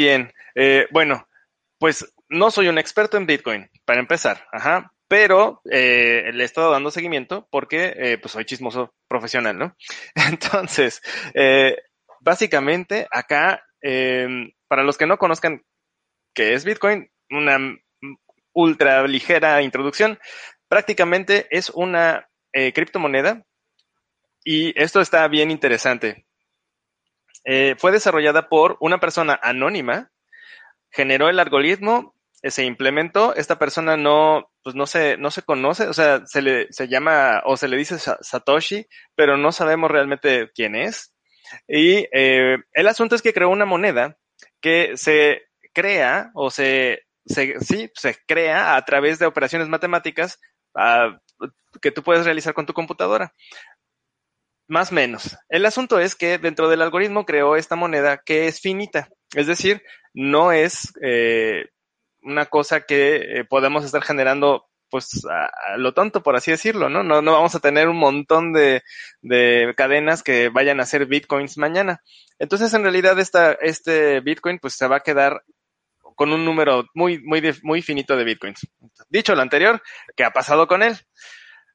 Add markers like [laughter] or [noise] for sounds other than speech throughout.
bien. Eh, bueno, pues no soy un experto en Bitcoin, para empezar, pero eh, le he estado dando seguimiento porque eh, pues soy chismoso profesional, ¿no? [laughs] Entonces, básicamente acá, em, para los que no conozcan qué es Bitcoin, una ultra ligera introducción, prácticamente es una criptomoneda y esto está bien interesante. Eh, fue desarrollada por una persona anónima, generó el algoritmo, eh, se implementó, esta persona no, pues no se, no se conoce, o sea, se le, se llama, o se le dice Satoshi, pero no sabemos realmente quién es. Y eh, el asunto es que creó una moneda que se crea, o se, se, sí, se crea a través de operaciones matemáticas uh, que tú puedes realizar con tu computadora. Más o menos. El asunto es que dentro del algoritmo creó esta moneda que es finita. Es decir, no es eh, una cosa que eh, podemos estar generando pues a, lo tonto, por así decirlo, ¿no? ¿no? No vamos a tener un montón de, de cadenas que vayan a ser bitcoins mañana. Entonces, en realidad, esta, este bitcoin pues se va a quedar con un número muy, muy, muy finito de bitcoins. Dicho lo anterior, ¿qué ha pasado con él?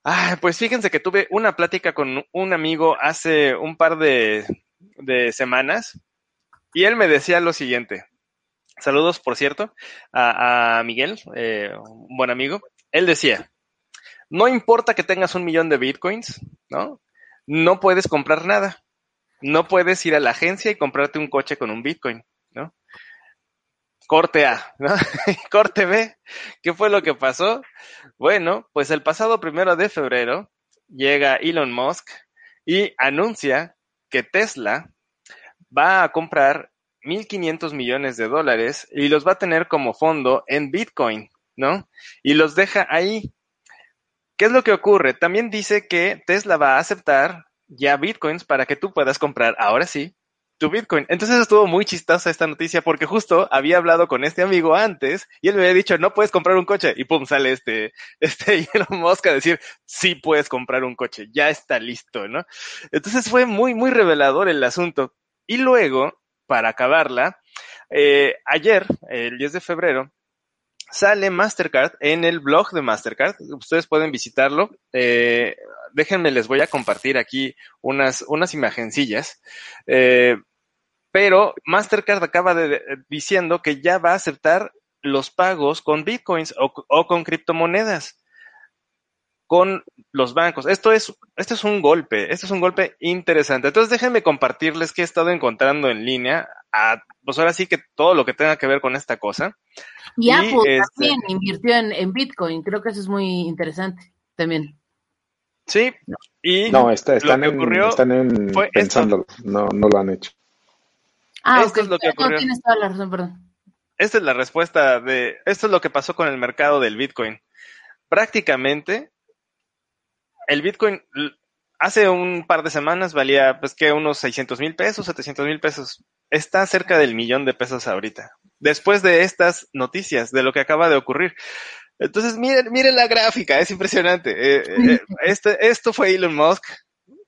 Ah, pues fíjense que tuve una plática con un amigo hace un par de, semanas y él me decía lo siguiente. Saludos, por cierto, a, Miguel, eh, un buen amigo. Él decía, no importa que tengas un millón de bitcoins, ¿no? No puedes comprar nada. No puedes ir a la agencia y comprarte un coche con un bitcoin. Corte A, ¿no? [laughs] Corte B. ¿Qué fue lo que pasó? Bueno, pues el pasado primero de febrero llega Elon Musk y anuncia que Tesla va a comprar 1.500 millones de dólares y los va a tener como fondo en Bitcoin, ¿no? Y los deja ahí. ¿Qué es lo que ocurre? También dice que Tesla va a aceptar ya Bitcoins para que tú puedas comprar, ahora sí, tu Bitcoin. Entonces estuvo muy chistosa esta noticia porque justo había hablado con este amigo antes y él me había dicho, no puedes comprar un coche. Y pum, sale este, [laughs] este Elon Musk a decir, sí puedes comprar un coche, ya está listo, ¿no? Entonces fue muy, muy revelador el asunto. Y luego, para acabarla, eh, ayer, el 10 de febrero, sale Mastercard en el blog de Mastercard. Ustedes pueden visitarlo. Eh, déjenme, les voy a compartir aquí unas, unas imagencillas. Eh, pero Mastercard acaba de, diciendo que ya va a aceptar los pagos con bitcoins o con criptomonedas con los bancos. Esto es, este es un golpe, este es un golpe interesante. Entonces déjenme compartirles que he estado encontrando en línea, a, pues ahora sí que todo lo que tenga que ver con esta cosa. Y, y Apple este, también invirtió en, en, Bitcoin, creo que eso es muy interesante también. Sí, y no, está, están, lo que ocurrió en, están en pensando, no, no lo han hecho. Ah, esto okay. es lo que ocurrió. No tienes toda la razón, perdón. Esta es la respuesta de, esto es lo que pasó con el mercado del Bitcoin. Prácticamente el Bitcoin hace un par de semanas valía pues que unos 600 mil pesos, 700 mil pesos. Está cerca del millón de pesos ahorita. Después de estas noticias, de lo que acaba de ocurrir. Entonces, miren, miren la gráfica, es impresionante. Eh, eh, [laughs] este, esto fue Elon Musk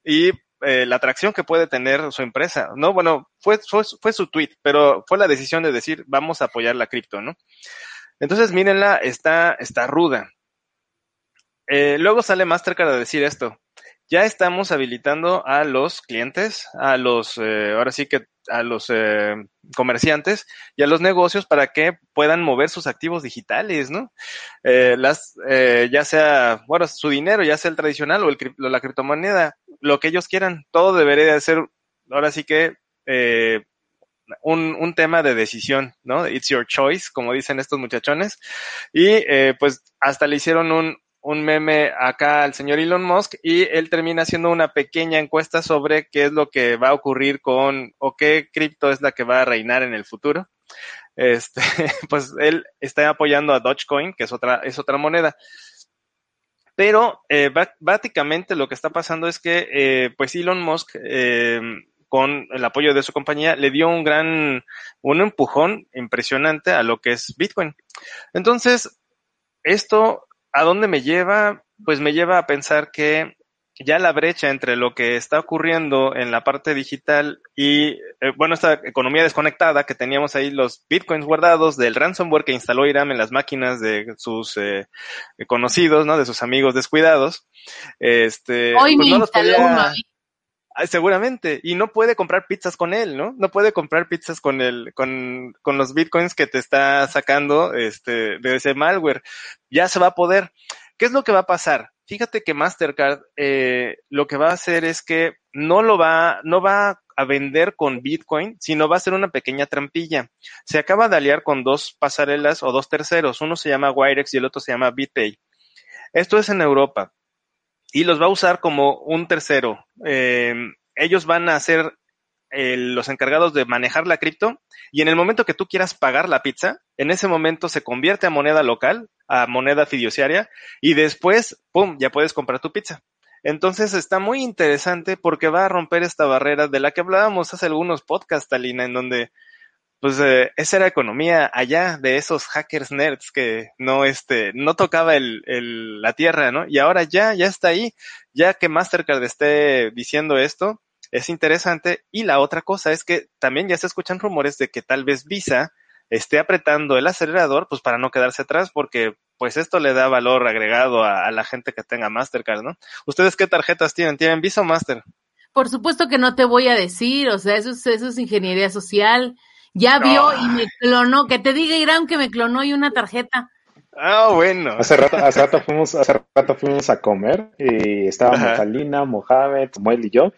y eh, la atracción que puede tener su empresa. No, bueno, fue, fue, fue su tweet, pero fue la decisión de decir, vamos a apoyar la cripto, ¿no? Entonces, mírenla, está, está ruda. Eh, luego sale Mastercard a decir esto. Ya estamos habilitando a los clientes, a los, eh, ahora sí que a los eh, comerciantes y a los negocios para que puedan mover sus activos digitales, ¿no? Eh, las, eh, ya sea, bueno, su dinero, ya sea el tradicional o, el, la criptomoneda, lo que ellos quieran, todo debería de ser, ahora sí que, un, un, tema de decisión, ¿no? It's your choice, como dicen estos muchachones. Y pues hasta le hicieron un, un meme acá al señor Elon Musk y él termina haciendo una pequeña encuesta sobre qué es lo que va a ocurrir con o qué cripto es la que va a reinar en el futuro. Este, [laughs] pues él está apoyando a Dogecoin, que es otra, es otra moneda. Pero eh, básicamente lo que está pasando es que eh, pues Elon Musk eh, con el apoyo de su compañía le dio un gran, un empujón impresionante a lo que es Bitcoin. Entonces, esto ¿A dónde me lleva? Pues me lleva a pensar que ya la brecha entre lo que está ocurriendo en la parte digital y, eh, bueno, esta economía desconectada que teníamos ahí, los bitcoins guardados del ransomware que instaló Iram en las máquinas de sus eh, conocidos, ¿no? De sus amigos descuidados. Este, Hoy pues no los podía... Seguramente, y no puede comprar pizzas con él, ¿no? No puede comprar pizzas con el, con, con los bitcoins que te está sacando este, de ese malware. Ya se va a poder. ¿Qué es lo que va a pasar? Fíjate que Mastercard eh, lo que va a hacer es que no lo va, no va a vender con Bitcoin, sino va a ser una pequeña trampilla. Se acaba de aliar con dos pasarelas o dos terceros. Uno se llama Wirex y el otro se llama BitPay. Esto es en Europa y los va a usar como un tercero. Eh, ellos van a ser los encargados de manejar la cripto y en el momento que tú quieras pagar la pizza, en ese momento se convierte a moneda local, a moneda fiduciaria y después, ¡pum!, ya puedes comprar tu pizza. Entonces está muy interesante porque va a romper esta barrera de la que hablábamos hace algunos podcasts, Talina, en donde pues eh, esa era economía allá de esos hackers nerds que no este no tocaba el, el, la tierra, ¿no? Y ahora ya ya está ahí, ya que Mastercard esté diciendo esto, es interesante. Y la otra cosa es que también ya se escuchan rumores de que tal vez Visa esté apretando el acelerador, pues para no quedarse atrás, porque pues esto le da valor agregado a, la gente que tenga Mastercard, ¿no? ¿Ustedes qué tarjetas tienen? ¿Tienen Visa o Master? Por supuesto que no te voy a decir, o sea, eso es, eso es ingeniería social. Ya vio y me clonó, que te diga Irán que me clonó y una tarjeta. Ah, bueno. Hace rato, [laughs] hace rato fuimos, hace rato fuimos a comer y estábamos Alina, Mohamed, Samuel y yo.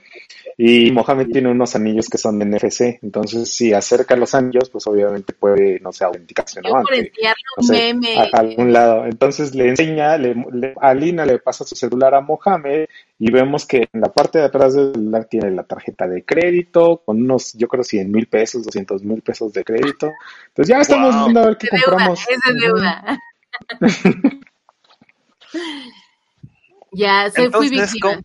Y Mohamed tiene unos anillos que son de NFC. Entonces, si acerca los anillos, pues obviamente puede, no sé, autenticación ¿no? a, algún lado. Entonces le enseña, le, Alina le pasa su celular a Mohamed y vemos que en la parte de atrás del celular tiene la tarjeta de crédito con unos, yo creo, 100 mil pesos, 200 mil pesos de crédito. Entonces ya estamos viendo a ver qué compramos. es de deuda. Ya, se fui víctima.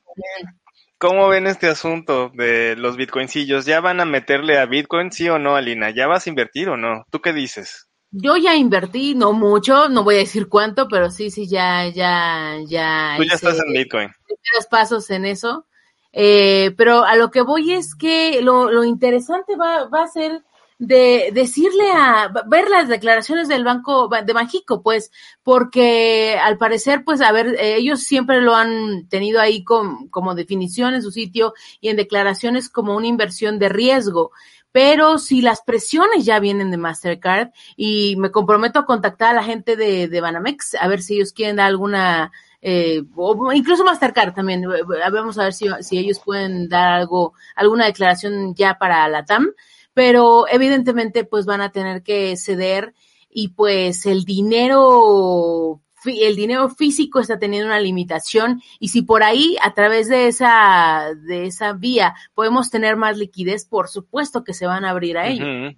¿cómo, ven este asunto de los bitcoincillos? ¿Ya van a meterle a bitcoin, sí o no, Alina? ¿Ya vas a invertir o no? ¿Tú qué dices? Yo ya invertí, no mucho, no voy a decir cuánto, pero sí, sí, ya, ya, ya. Tú ya estás en Bitcoin. Primeros pasos en eso. Eh, pero a lo que voy es que lo, lo interesante va, va a ser de decirle a ver las declaraciones del banco de Banjico, pues, porque al parecer, pues, a ver, ellos siempre lo han tenido ahí como definición en su sitio y en declaraciones como una inversión de riesgo. Pero si las presiones ya vienen de Mastercard y me comprometo a contactar a la gente de, Banamex a ver si ellos quieren dar alguna eh, o incluso Mastercard también, vamos a ver si, si ellos pueden dar algo, alguna declaración ya para la TAM pero evidentemente pues van a tener que ceder y pues el dinero el dinero físico está teniendo una limitación y si por ahí a través de esa de esa vía podemos tener más liquidez, por supuesto que se van a abrir a ello.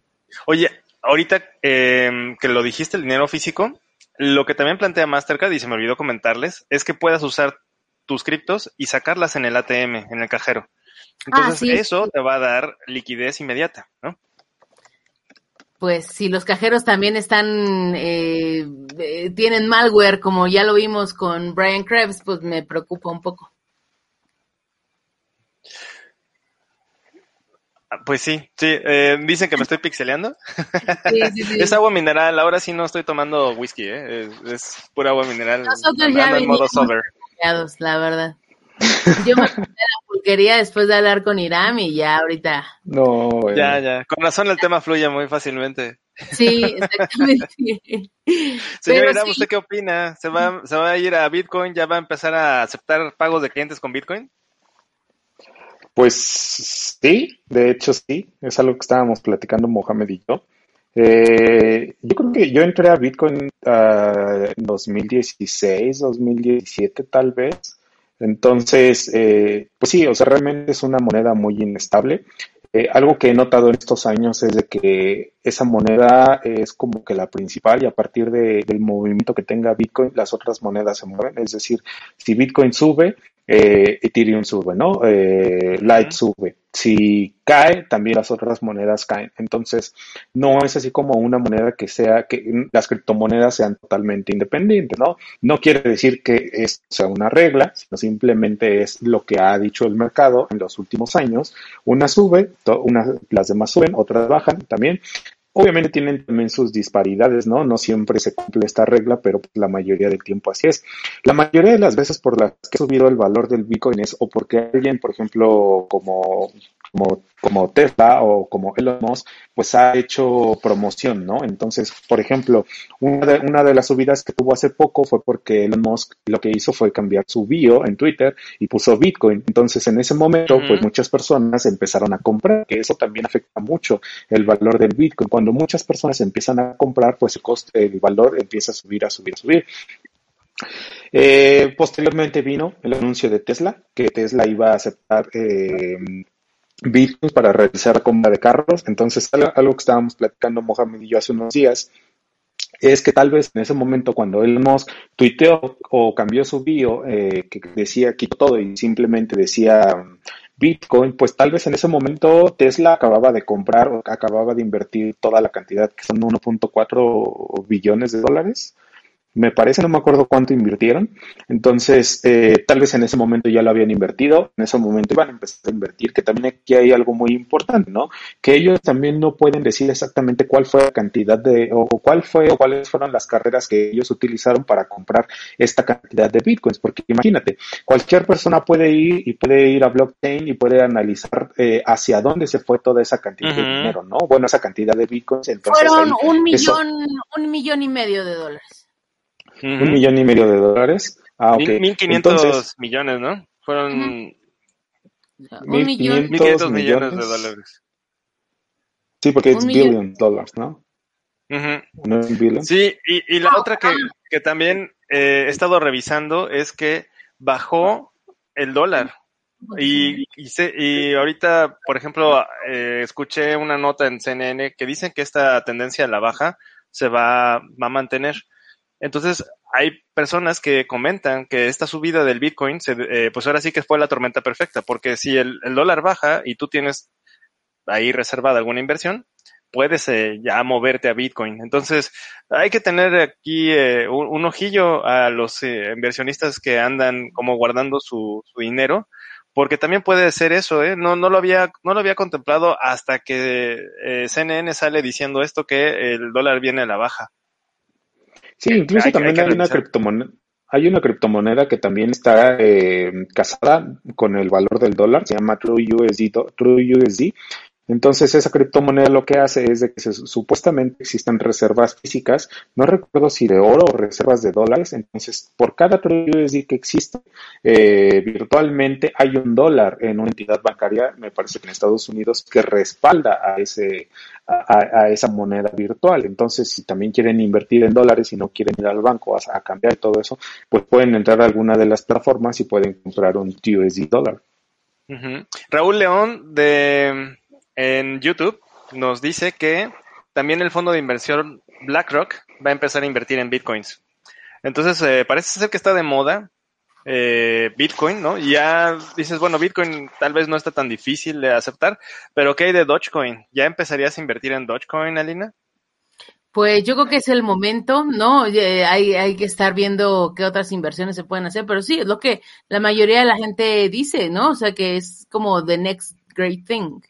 Oye, ahorita eh, que lo dijiste el dinero físico, lo que también plantea Mastercard y se me olvidó comentarles es que puedas usar tus criptos y sacarlas en el ATM, en el cajero. Entonces eso te va a dar liquidez inmediata, ¿no? Pues si los cajeros también están, eh, eh, tienen malware, como ya lo vimos con Brian Krebs, pues me preocupa un poco. Ah, pues sí, sí, eh, dicen que me estoy pixeleando. Sí, sí, [laughs] sí. es agua mineral, ahora sí no estoy tomando whisky, ¿eh? es, pura agua mineral. Nosotros ya venimos la verdad. [laughs] Yo me quería después de hablar con Iram y ya ahorita. No, Ya, ya. Con razón el tema fluye muy fácilmente. Sí, exactamente. [laughs] Señor Iram, ¿usted qué opina? ¿Se va, ¿Se va a ir a Bitcoin? ¿Ya va a empezar a aceptar pagos de clientes con Bitcoin? Pues sí, de hecho sí. Es algo que estábamos platicando Mohamed y yo. Eh, yo creo que yo entré a Bitcoin uh, en 2016, 2017 tal vez. Entonces, eh, pues sí, o sea, realmente es una moneda muy inestable. Eh, algo que he notado en estos años es de que esa moneda es como que la principal y a partir de, del movimiento que tenga Bitcoin, las otras monedas se mueven. Es decir, si Bitcoin sube, eh, Ethereum sube, ¿no? Eh, Light sube. Si cae, también las otras monedas caen. Entonces, no es así como una moneda que sea, que las criptomonedas sean totalmente independientes, ¿no? No quiere decir que es sea una regla, sino simplemente es lo que ha dicho el mercado en los últimos años. Una sube, una, las demás suben, otras bajan también. Obviamente tienen también sus disparidades, ¿no? No siempre se cumple esta regla, pero la mayoría del tiempo así es. La mayoría de las veces por las que ha subido el valor del Bitcoin es o porque alguien, por ejemplo, como como, como Tesla o como Elon Musk, pues ha hecho promoción, ¿no? Entonces, por ejemplo, una de, una de las subidas que tuvo hace poco fue porque Elon Musk lo que hizo fue cambiar su bio en Twitter y puso Bitcoin. Entonces, en ese momento, pues muchas personas empezaron a comprar, que eso también afecta mucho el valor del Bitcoin. Cuando muchas personas empiezan a comprar, pues el, coste, el valor empieza a subir, a subir, a subir. Eh, posteriormente vino el anuncio de Tesla, que Tesla iba a aceptar eh, Bitcoin para realizar la compra de carros. Entonces, algo que estábamos platicando Mohamed y yo hace unos días es que tal vez en ese momento cuando Elon Musk tuiteó o cambió su bio eh, que decía quitó todo y simplemente decía Bitcoin, pues tal vez en ese momento Tesla acababa de comprar o acababa de invertir toda la cantidad que son 1.4 billones de dólares me parece, no me acuerdo cuánto invirtieron. Entonces, eh, tal vez en ese momento ya lo habían invertido, en ese momento iban a empezar a invertir, que también aquí hay algo muy importante, ¿no? Que ellos también no pueden decir exactamente cuál fue la cantidad de, o cuál fue, o cuáles fueron las carreras que ellos utilizaron para comprar esta cantidad de bitcoins, porque imagínate, cualquier persona puede ir y puede ir a blockchain y puede analizar eh, hacia dónde se fue toda esa cantidad de dinero, ¿no? Bueno, esa cantidad de bitcoins. Entonces, Fueron un millón, un millón y medio de dólares. Un millón y medio de dólares. Ah, ok. 1.500 millones, ¿no? Fueron... Un millón. 1.500 millones de dólares. Sí, porque es billion dólares, ¿no? ¿No es billion? Sí, y, y la otra que, que también eh, he estado revisando es que bajó el dólar. Y, y, y ahorita, por ejemplo, eh, escuché una nota en CNN que dicen que esta tendencia a la baja se va, va a mantener. Entonces, hay personas que comentan que esta subida del Bitcoin, se, eh, pues ahora sí que fue la tormenta perfecta, porque si el, dólar baja y tú tienes ahí reservada alguna inversión, puedes eh, ya moverte a Bitcoin. Entonces, hay que tener aquí eh, un, ojillo a los inversionistas que andan como guardando su, su, dinero, porque también puede ser eso, ¿eh? No, no lo había, no lo había contemplado hasta que CNN sale diciendo esto que el dólar viene a la baja. Sí, incluso también hay, una criptomoneda. Hay una criptomoneda que también está eh, casada con el valor del dólar, se llama TrueUSD, TrueUSD entonces, esa criptomoneda lo que hace es de que supuestamente existen reservas físicas, no recuerdo si de oro o reservas de dólares. Entonces, por cada USD que existe, eh, virtualmente hay un dólar en una entidad bancaria, me parece que en Estados Unidos, que respalda a ese a, esa moneda virtual. Entonces, si también quieren invertir en dólares y no quieren ir al banco a, cambiar todo eso, pues pueden entrar a alguna de las plataformas y pueden comprar un USD dólar. Raúl León de en YouTube nos dice que también el fondo de inversión BlackRock va a empezar a invertir en bitcoins. Entonces, eh, parece ser que está de moda eh, Bitcoin, ¿no? Y ya dices, bueno, Bitcoin tal vez no está tan difícil de aceptar, pero ¿qué hay de Dogecoin? ¿Ya empezarías a invertir en Dogecoin, Alina? Pues yo creo que es el momento, ¿no? Hay, hay que estar viendo qué otras inversiones se pueden hacer, pero sí, es lo que la mayoría de la gente dice, ¿no? O sea, que es como the next great thing.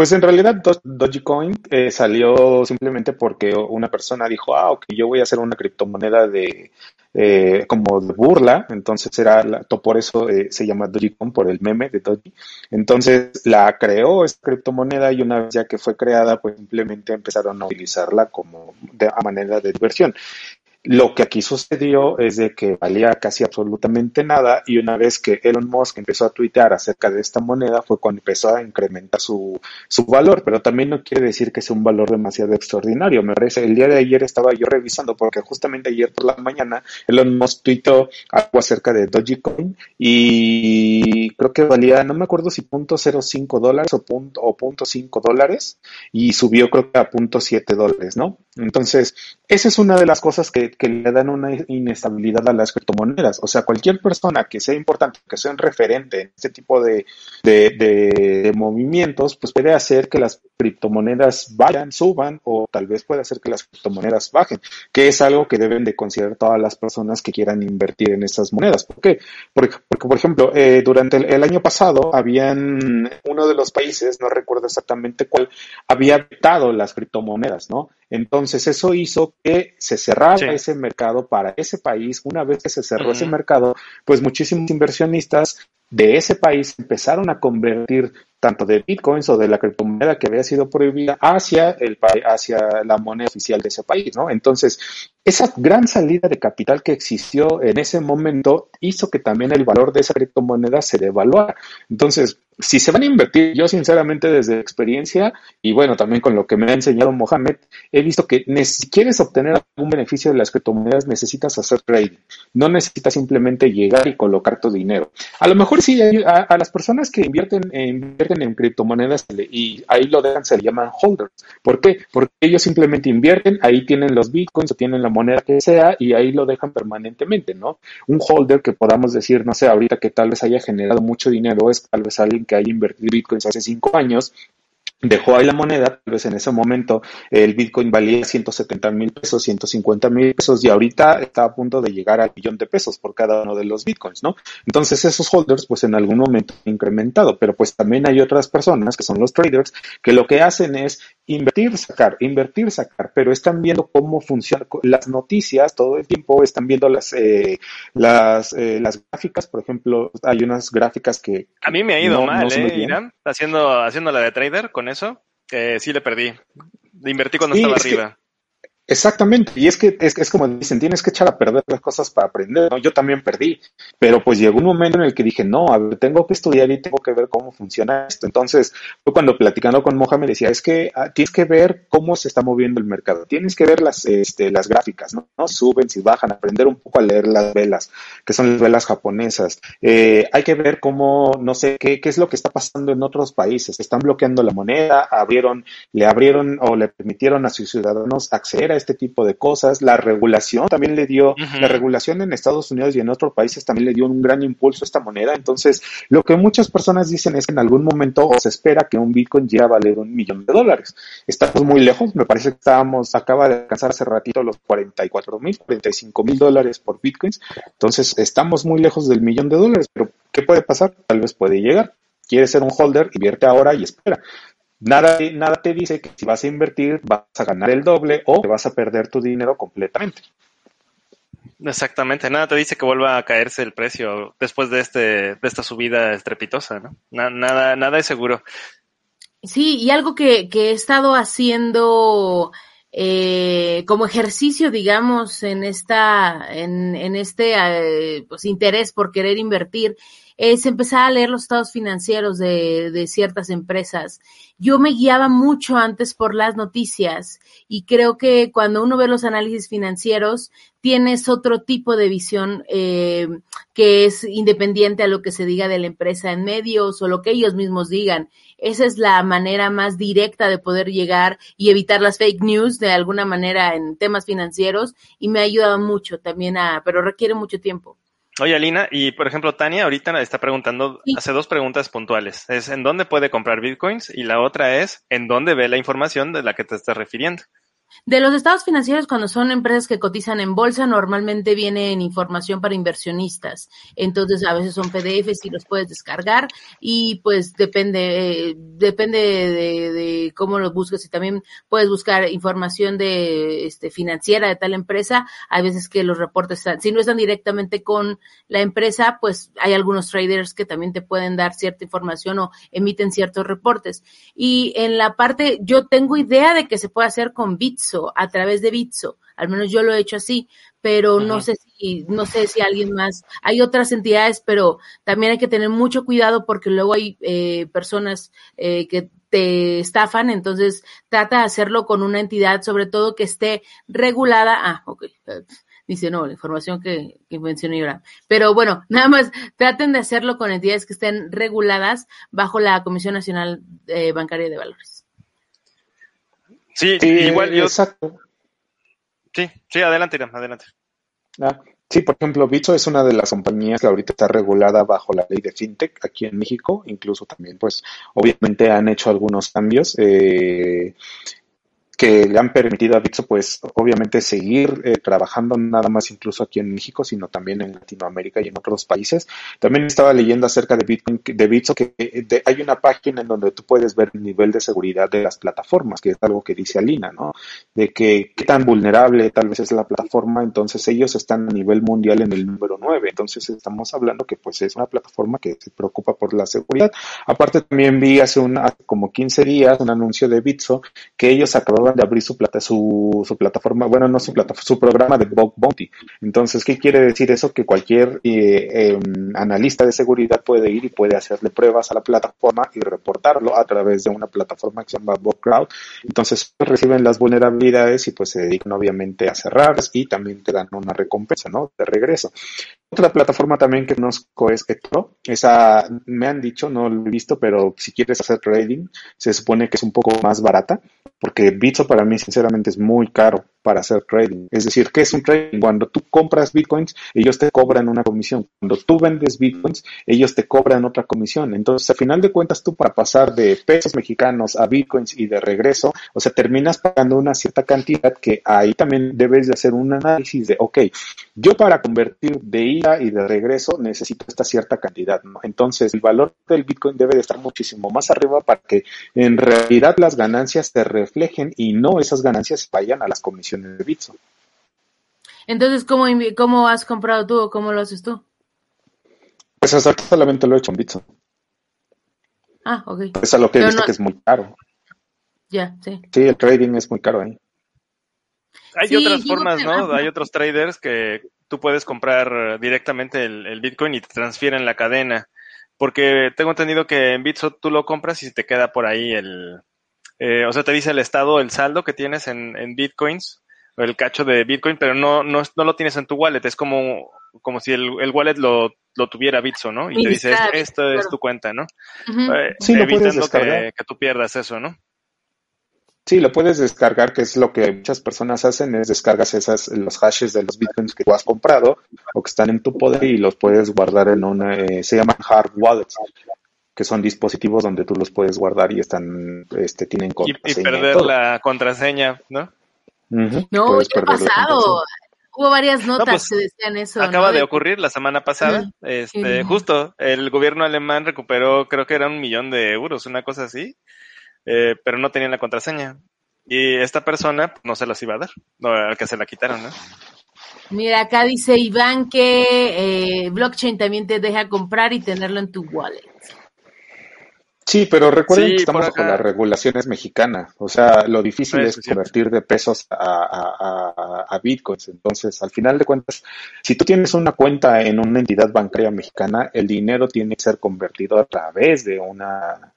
Pues en realidad Dogecoin eh, salió simplemente porque una persona dijo, ah, ok, yo voy a hacer una criptomoneda de eh, como de burla, entonces era, la, por eso eh, se llama Dogecoin, por el meme de Doge. Entonces la creó esta criptomoneda y una vez ya que fue creada, pues simplemente empezaron a utilizarla como de, a manera de diversión. Lo que aquí sucedió es de que valía casi absolutamente nada y una vez que Elon Musk empezó a tuitear acerca de esta moneda fue cuando empezó a incrementar su, su valor, pero también no quiere decir que sea un valor demasiado extraordinario. Me parece, el día de ayer estaba yo revisando porque justamente ayer por la mañana Elon Musk tuiteó algo acerca de Dogecoin y creo que valía, no me acuerdo si punto .05 dólares o punto, o punto .5 dólares y subió creo que a punto .7 dólares, ¿no? Entonces, esa es una de las cosas que que, le dan una inestabilidad a las criptomonedas. O sea, cualquier persona que sea importante, que sea un referente en este tipo de, de, de, movimientos, pues puede hacer que las criptomonedas vayan, suban o tal vez puede hacer que las criptomonedas bajen, que es algo que deben de considerar todas las personas que quieran invertir en estas monedas. ¿Por qué? Porque, porque por ejemplo, eh, durante el, el año pasado habían uno de los países, no recuerdo exactamente cuál, había vetado las criptomonedas, ¿no? Entonces eso hizo que se cerrara ese mercado para ese país. Una vez que se cerró ese mercado, pues muchísimos inversionistas de ese país empezaron a convertir tanto de bitcoins o de la criptomoneda que había sido prohibida hacia el hacia la moneda oficial de ese país, ¿no? Entonces, esa gran salida de capital que existió en ese momento hizo que también el valor de esa criptomoneda se devaluara. Entonces, si se van a invertir, yo sinceramente desde experiencia y bueno, también con lo que me ha enseñado Mohamed, he visto que si quieres obtener algún beneficio de las criptomonedas necesitas hacer trading. No necesitas simplemente llegar y colocar tu dinero. A lo mejor sí, a, las personas que invierten, en criptomonedas y ahí lo dejan, se le llaman holders. ¿Por qué? Porque ellos simplemente invierten, ahí tienen los bitcoins o tienen la moneda que sea y ahí lo dejan permanentemente, ¿no? Un holder que podamos decir, no sé, ahorita que tal vez haya generado mucho dinero es tal vez alguien que haya invertido bitcoins hace cinco años dejó ahí la moneda, tal vez en ese momento el Bitcoin valía 170 mil pesos, 150 mil pesos y ahorita está a punto de llegar al millón de pesos por cada uno de los Bitcoins, ¿no? Entonces esos holders pues en algún momento han incrementado, pero pues también hay otras personas que son los traders que lo que hacen es invertir, sacar, invertir, sacar, pero están viendo cómo funcionan las noticias todo el tiempo, están viendo las, eh, las, eh, las gráficas, por ejemplo, hay unas gráficas que... A mí me ha ido mal, ¿eh, Irán? Haciendo, haciendo la de trader con eso, eh, sí le perdí. Invertí cuando estaba arriba. Exactamente, y es que es, como dicen, tienes que echar a perder las cosas para aprender, ¿no? Yo también perdí, pero pues llegó un momento en el que dije, no, a ver, tengo que estudiar y tengo que ver cómo funciona esto. Entonces, fue cuando platicando con Moja me decía, es que ah, tienes que ver cómo se está moviendo el mercado, tienes que ver las, este, las gráficas, ¿no? ¿no? Suben, si bajan, aprender un poco a leer las velas, que son las velas japonesas. Eh, hay que ver cómo, no sé, qué, qué es lo que está pasando en otros países. Están bloqueando la moneda, abrieron, le abrieron o le permitieron a sus ciudadanos acceder a este tipo de cosas. La regulación también le dio, la regulación en Estados Unidos y en otros países también le dio un gran impulso a esta moneda. Entonces, lo que muchas personas dicen es que en algún momento se espera que un Bitcoin llegue a valer un millón de dólares. Estamos muy lejos, me parece que estábamos, acaba de alcanzar hace ratito los 44 mil, 45 mil dólares por Bitcoins. Entonces, estamos muy lejos del millón de dólares, pero ¿qué puede pasar? Tal vez puede llegar. Quieres ser un holder, invierte ahora y espera. Nada, nada te dice que si vas a invertir vas a ganar el doble o te vas a perder tu dinero completamente. Exactamente, nada te dice que vuelva a caerse el precio después de este de esta subida estrepitosa, ¿no? nada, nada es seguro. Sí, y algo que, que he estado haciendo eh, como ejercicio, digamos, en esta, en, en este eh, pues, interés por querer invertir, es empezar a leer los estados financieros de, de ciertas empresas. Yo me guiaba mucho antes por las noticias y creo que cuando uno ve los análisis financieros tienes otro tipo de visión eh, que es independiente a lo que se diga de la empresa en medios o lo que ellos mismos digan. Esa es la manera más directa de poder llegar y evitar las fake news de alguna manera en temas financieros y me ha ayudado mucho también a, pero requiere mucho tiempo. Oye, Alina, y por ejemplo, Tania ahorita está preguntando, hace dos preguntas puntuales. Es en dónde puede comprar bitcoins y la otra es en dónde ve la información de la que te estás refiriendo. De los estados financieros, cuando son empresas que cotizan en bolsa, normalmente vienen información para inversionistas. Entonces, a veces son PDFs y los puedes descargar y pues depende, eh, depende de, cómo los busques y también puedes buscar información de este, financiera de tal empresa. Hay veces que los reportes, si no están directamente con la empresa, pues hay algunos traders que también te pueden dar cierta información o emiten ciertos reportes. Y en la parte, yo tengo idea de que se puede hacer con bits a través de Bitso. Al menos yo lo he hecho así, pero no sé si, no sé si alguien más, hay otras entidades, pero también hay que tener mucho cuidado porque luego hay eh, personas eh, que te estafan, entonces trata de hacerlo con una entidad, sobre todo que esté regulada. Ah, ok. Dice, no, la información que, que mencioné ahora. Pero bueno, [laughs] nada más traten de hacerlo con entidades que estén reguladas bajo la Comisión Nacional eh, Bancaria de Valores. Sí, igual yo. Exacto. Sí, sí, adelante, Irán, adelante. Ah, sí, por ejemplo, Bitso es una de las compañías que ahorita está regulada bajo la ley de FinTech aquí en México. Incluso también, pues, obviamente han hecho algunos cambios. Eh, que le han permitido a Bitso, pues, obviamente seguir eh, trabajando nada más incluso aquí en México, sino también en Latinoamérica y en otros países. También estaba leyendo acerca de Bitcoin, de Bitso, que de, hay una página en donde tú puedes ver el nivel de seguridad de las plataformas, que es algo que dice Alina, ¿no? De que qué tan vulnerable tal vez es la plataforma, entonces ellos están a nivel mundial en el número 9, entonces estamos hablando que pues es una plataforma que se preocupa por la seguridad. Aparte también vi hace, una, como 15 días un anuncio de Bitso que ellos acababan de abrir su, plata, su, su plataforma, bueno, no su plataforma, su programa de Bug Bounty. Entonces, ¿qué quiere decir eso? Que cualquier eh, em, analista de seguridad puede ir y puede hacerle pruebas a la plataforma y reportarlo a través de una plataforma que se llama Bugcrowd. Entonces, reciben las vulnerabilidades y pues se dedican obviamente a cerrarlas y también te dan una recompensa, ¿no? De regreso. Otra plataforma también que conozco es Etro. Esa me han dicho, no lo he visto, pero si quieres hacer trading, se supone que es un poco más barata, porque Bitso para mí sinceramente es muy caro para hacer trading. Es decir, ¿qué es un trading? Cuando tú compras bitcoins, ellos te cobran una comisión. Cuando tú vendes bitcoins, ellos te cobran otra comisión. Entonces, al final de cuentas, tú para pasar de pesos mexicanos a bitcoins y de regreso, o sea, terminas pagando una cierta cantidad que ahí también debes de hacer un análisis de, ok, yo para convertir de ida y de regreso necesito esta cierta cantidad, ¿no? Entonces, el valor del bitcoin debe de estar muchísimo más arriba para que en realidad las ganancias se reflejen y no esas ganancias vayan a las comisiones de Bitso. Entonces, ¿cómo, ¿cómo has comprado tú o cómo lo haces tú? Pues hasta solamente lo he hecho en Bitso. Ah, ok. Es a lo que he visto que es muy caro. Ya, sí. Sí, el trading es muy caro ahí. Hay otras formas, ¿no? Hay otros traders que tú puedes comprar directamente el, Bitcoin y te transfieren la cadena. Porque tengo entendido que en Bitso tú lo compras y te queda por ahí el, eh, o sea, te dice el estado, el saldo que tienes en, en bitcoins, el cacho de bitcoin, pero no, no, no lo tienes en tu wallet, es como, como si el, el wallet lo, lo tuviera Bitso, ¿no? Y te dice, esto, es tu cuenta, ¿no? Eh, sí, lo evitando que, que tú pierdas eso, ¿no? Sí, lo puedes descargar, que es lo que muchas personas hacen, es descargas esas, los hashes de los bitcoins que tú has comprado o que están en tu poder y los puedes guardar en una, eh, se llaman hard wallets que son dispositivos donde tú los puedes guardar y están, este, tienen contraseña. Y, perder la contraseña, ¿no? No, ¿qué ha pasado? Hubo varias notas pues, que decían eso. Acaba de ocurrir la semana pasada. Este, justo, el gobierno alemán recuperó, creo que era un millón de euros, una cosa así, eh, pero no tenían la contraseña. Y esta persona no se las iba a dar, no, al que se la quitaron, ¿no? Mira, acá dice Iván que eh, blockchain también te deja comprar y tenerlo en tu wallet. Sí, pero recuerden que estamos bajo las regulaciones mexicanas. O sea, lo difícil es convertir de pesos a, a, bitcoins. Entonces, al final de cuentas, si tú tienes una cuenta en una entidad bancaria mexicana, el dinero tiene que ser convertido a través de una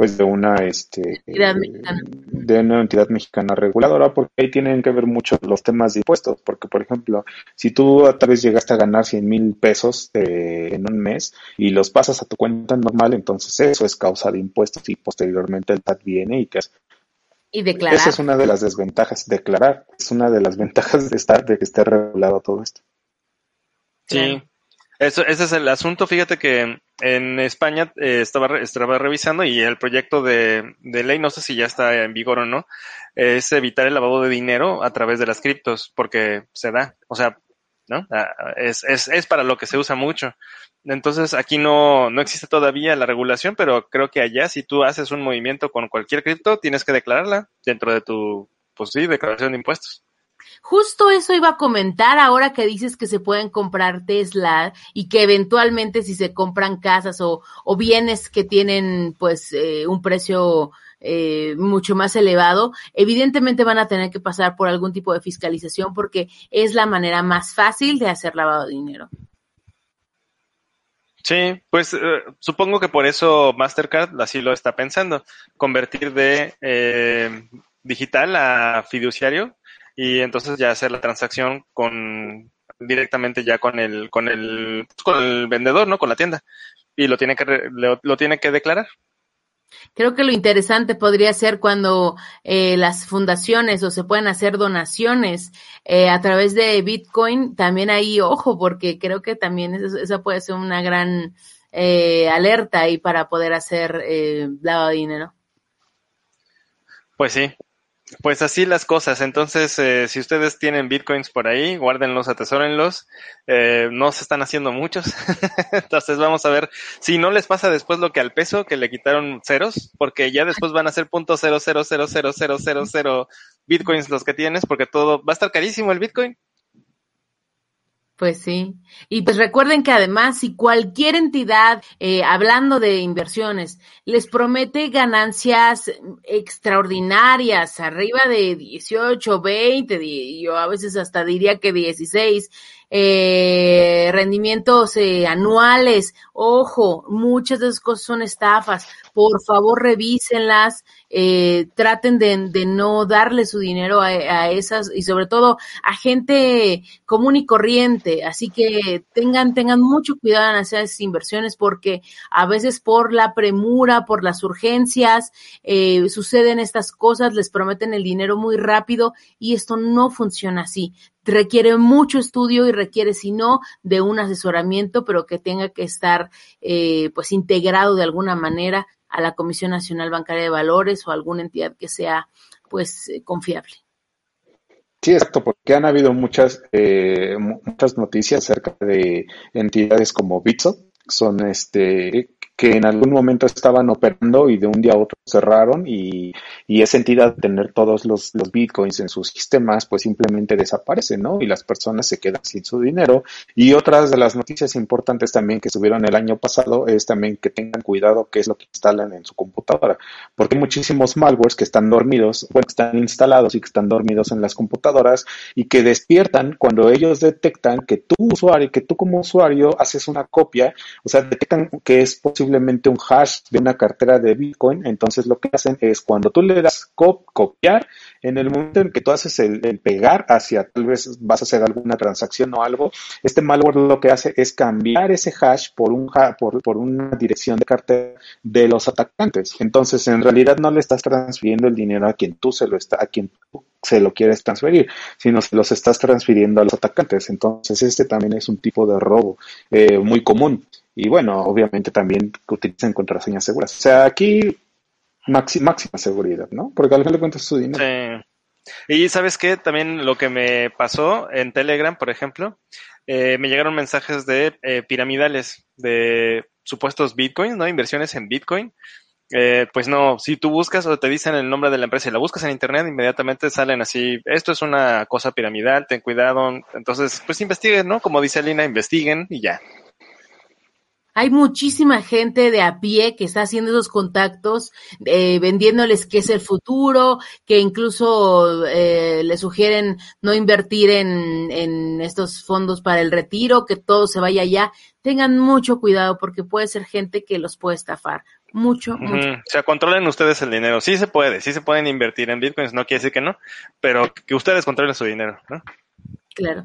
pues de una este de una entidad mexicana reguladora porque ahí tienen que ver mucho los temas de impuestos porque por ejemplo si tú a tal vez llegaste a ganar 100 mil pesos eh, en un mes y los pasas a tu cuenta normal entonces eso es causa de impuestos y posteriormente el TAT viene y declarar. Esa es una de las desventajas, declarar. Es una de las [laughs] ventajas de estar, de que esté regulado todo esto. Sí, eso, ese es el asunto. Fíjate que en España eh, estaba, estaba revisando y el proyecto de, de, ley, no sé si ya está en vigor o no, es evitar el lavado de dinero a través de las criptos, porque se da, o sea, ¿no? Ah, es, es, es para lo que se usa mucho. Entonces aquí no, no existe todavía la regulación, pero creo que allá si tú haces un movimiento con cualquier cripto, tienes que declararla dentro de tu, pues sí, declaración de impuestos. Justo eso iba a comentar ahora que dices que se pueden comprar Tesla y que eventualmente si se compran casas o, o bienes que tienen pues eh, un precio eh, mucho más elevado, evidentemente van a tener que pasar por algún tipo de fiscalización porque es la manera más fácil de hacer lavado de dinero. Sí, pues eh, supongo que por eso Mastercard así lo está pensando, convertir de eh, digital a fiduciario y entonces ya hacer la transacción con directamente ya con el con el con el vendedor, ¿no? Con la tienda y lo tiene que lo, tiene que declarar. Creo que lo interesante podría ser cuando eh, las fundaciones o se pueden hacer donaciones eh, a través de Bitcoin, también ahí ojo, porque creo que también esa puede ser una gran eh, alerta ahí para poder hacer eh, lavado de dinero. Pues sí, pues así las cosas. Entonces, eh, si ustedes tienen bitcoins por ahí, guárdenlos, atesórenlos. Eh, no se están haciendo muchos. [laughs] Entonces, vamos a ver si no les pasa después lo que al peso, que le quitaron ceros, porque ya después van a ser punto cero cero cero cero cero cero cero bitcoins los que tienes, porque todo va a estar carísimo el bitcoin. Pues sí. Y pues recuerden que además, si cualquier entidad, eh, hablando de inversiones, les promete ganancias extraordinarias, arriba de 18, 20, yo a veces hasta diría que 16, eh, rendimientos eh, anuales, ojo, muchas de esas cosas son estafas, por favor revísenlas, eh, traten de, de, no darle su dinero a, a, esas y sobre todo a gente común y corriente. Así que tengan, tengan mucho cuidado en hacer esas inversiones porque a veces por la premura, por las urgencias, eh, suceden estas cosas, les prometen el dinero muy rápido y esto no funciona así requiere mucho estudio y requiere, si no, de un asesoramiento, pero que tenga que estar, eh, pues, integrado de alguna manera a la Comisión Nacional Bancaria de Valores o alguna entidad que sea pues eh, confiable. Sí, exacto, porque han habido muchas eh, muchas noticias acerca de entidades como Bitso, son este que en algún momento estaban operando y de un día a otro cerraron y, y esa entidad tener todos los, bitcoins en sus sistemas pues simplemente desaparece, ¿no? Y las personas se quedan sin su dinero. Y otras de las noticias importantes también que subieron el año pasado es también que tengan cuidado qué es lo que instalan en su computadora, porque hay muchísimos malwares que están dormidos, bueno, están instalados y que están dormidos en las computadoras y que despiertan cuando ellos detectan que tú usuario, que tú como usuario haces una copia, o sea, detectan que es posible simplemente un hash de una cartera de Bitcoin. Entonces lo que hacen es cuando tú le das copiar, en el momento en que tú haces el, pegar hacia, tal vez vas a hacer alguna transacción o algo, este malware lo que hace es cambiar ese hash por, un por una dirección de cartera de los atacantes. Entonces en realidad no le estás transfiriendo el dinero a quien tú se lo está, a quien tú se lo quieres transferir, sino se los estás transfiriendo a los atacantes. Entonces este también es un tipo de robo eh, muy común. Y bueno, obviamente también que utilicen contraseñas seguras. O sea, aquí máxima, seguridad, ¿no? Porque al final de cuentas su dinero. Sí. Y sabes qué, también lo que me pasó en Telegram, por ejemplo, eh, me llegaron mensajes de eh, piramidales, de supuestos bitcoins, ¿no? Inversiones en bitcoin. Eh, pues no, si tú buscas o te dicen el nombre de la empresa y la buscas en internet, inmediatamente salen así, esto es una cosa piramidal, ten cuidado. Entonces, pues investiguen, ¿no? Como dice Alina, investiguen y ya. Hay muchísima gente de a pie que está haciendo esos contactos, eh, vendiéndoles qué es el futuro, que incluso eh, le sugieren no invertir en, en estos fondos para el retiro, que todo se vaya allá. Tengan mucho cuidado porque puede ser gente que los puede estafar. Mucho, mucho. O sea, controlen ustedes el dinero. Sí se puede, sí se pueden invertir en bitcoins, no quiere decir que no, pero que ustedes controlen su dinero, ¿no? Claro.